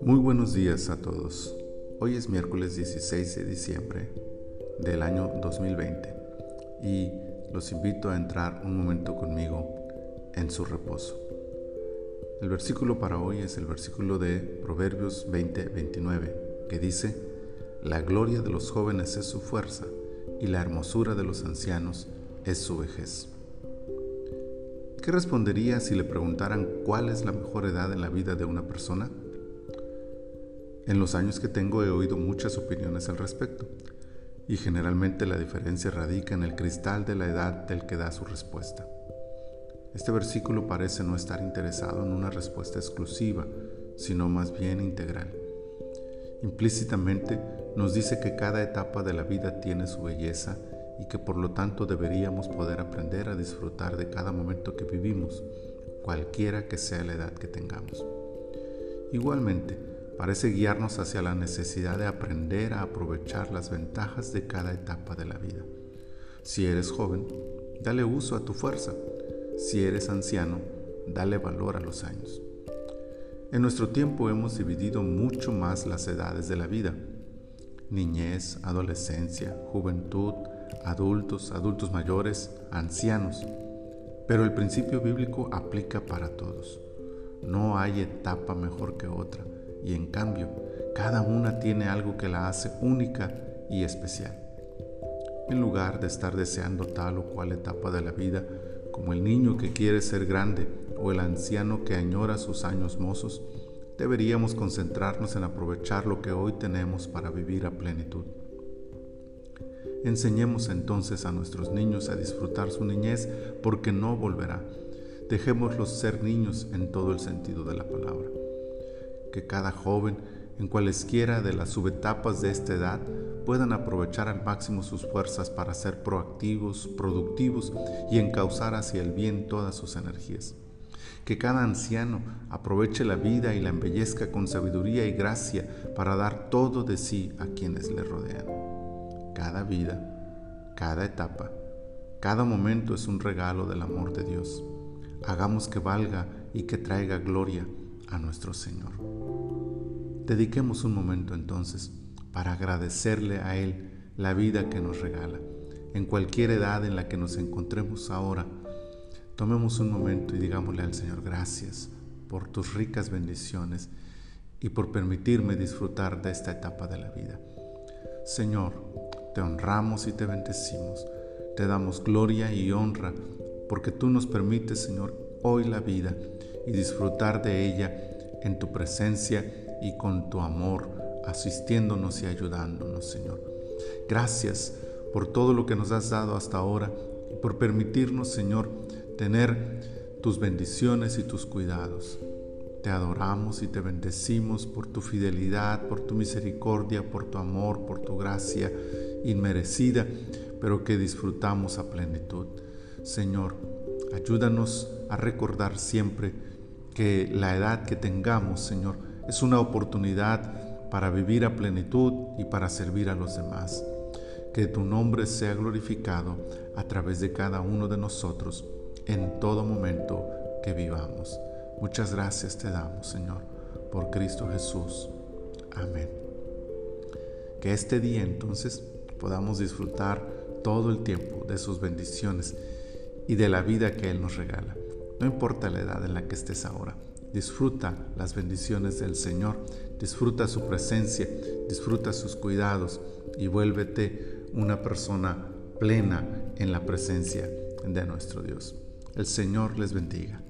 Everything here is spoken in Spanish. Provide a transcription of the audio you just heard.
Muy buenos días a todos. Hoy es miércoles 16 de diciembre del año 2020 y los invito a entrar un momento conmigo en su reposo. El versículo para hoy es el versículo de Proverbios 20-29 que dice, La gloria de los jóvenes es su fuerza y la hermosura de los ancianos es su vejez. ¿Qué respondería si le preguntaran cuál es la mejor edad en la vida de una persona? En los años que tengo he oído muchas opiniones al respecto, y generalmente la diferencia radica en el cristal de la edad del que da su respuesta. Este versículo parece no estar interesado en una respuesta exclusiva, sino más bien integral. Implícitamente nos dice que cada etapa de la vida tiene su belleza y que por lo tanto deberíamos poder aprender a disfrutar de cada momento que vivimos, cualquiera que sea la edad que tengamos. Igualmente, parece guiarnos hacia la necesidad de aprender a aprovechar las ventajas de cada etapa de la vida. Si eres joven, dale uso a tu fuerza. Si eres anciano, dale valor a los años. En nuestro tiempo hemos dividido mucho más las edades de la vida. Niñez, adolescencia, juventud, adultos, adultos mayores, ancianos. Pero el principio bíblico aplica para todos. No hay etapa mejor que otra y en cambio cada una tiene algo que la hace única y especial. En lugar de estar deseando tal o cual etapa de la vida, como el niño que quiere ser grande o el anciano que añora sus años mozos, deberíamos concentrarnos en aprovechar lo que hoy tenemos para vivir a plenitud. Enseñemos entonces a nuestros niños a disfrutar su niñez porque no volverá. Dejémoslos ser niños en todo el sentido de la palabra que cada joven, en cualesquiera de las subetapas de esta edad, puedan aprovechar al máximo sus fuerzas para ser proactivos, productivos y encauzar hacia el bien todas sus energías. Que cada anciano aproveche la vida y la embellezca con sabiduría y gracia para dar todo de sí a quienes le rodean. Cada vida, cada etapa, cada momento es un regalo del amor de Dios. Hagamos que valga y que traiga gloria a nuestro Señor. Dediquemos un momento entonces para agradecerle a Él la vida que nos regala. En cualquier edad en la que nos encontremos ahora, tomemos un momento y digámosle al Señor gracias por tus ricas bendiciones y por permitirme disfrutar de esta etapa de la vida. Señor, te honramos y te bendecimos, te damos gloria y honra porque tú nos permites, Señor, hoy la vida y disfrutar de ella en tu presencia y con tu amor, asistiéndonos y ayudándonos, Señor. Gracias por todo lo que nos has dado hasta ahora y por permitirnos, Señor, tener tus bendiciones y tus cuidados. Te adoramos y te bendecimos por tu fidelidad, por tu misericordia, por tu amor, por tu gracia inmerecida, pero que disfrutamos a plenitud. Señor, ayúdanos a recordar siempre que la edad que tengamos, Señor, es una oportunidad para vivir a plenitud y para servir a los demás. Que tu nombre sea glorificado a través de cada uno de nosotros en todo momento que vivamos. Muchas gracias te damos, Señor, por Cristo Jesús. Amén. Que este día entonces podamos disfrutar todo el tiempo de sus bendiciones y de la vida que Él nos regala. No importa la edad en la que estés ahora, disfruta las bendiciones del Señor, disfruta su presencia, disfruta sus cuidados y vuélvete una persona plena en la presencia de nuestro Dios. El Señor les bendiga.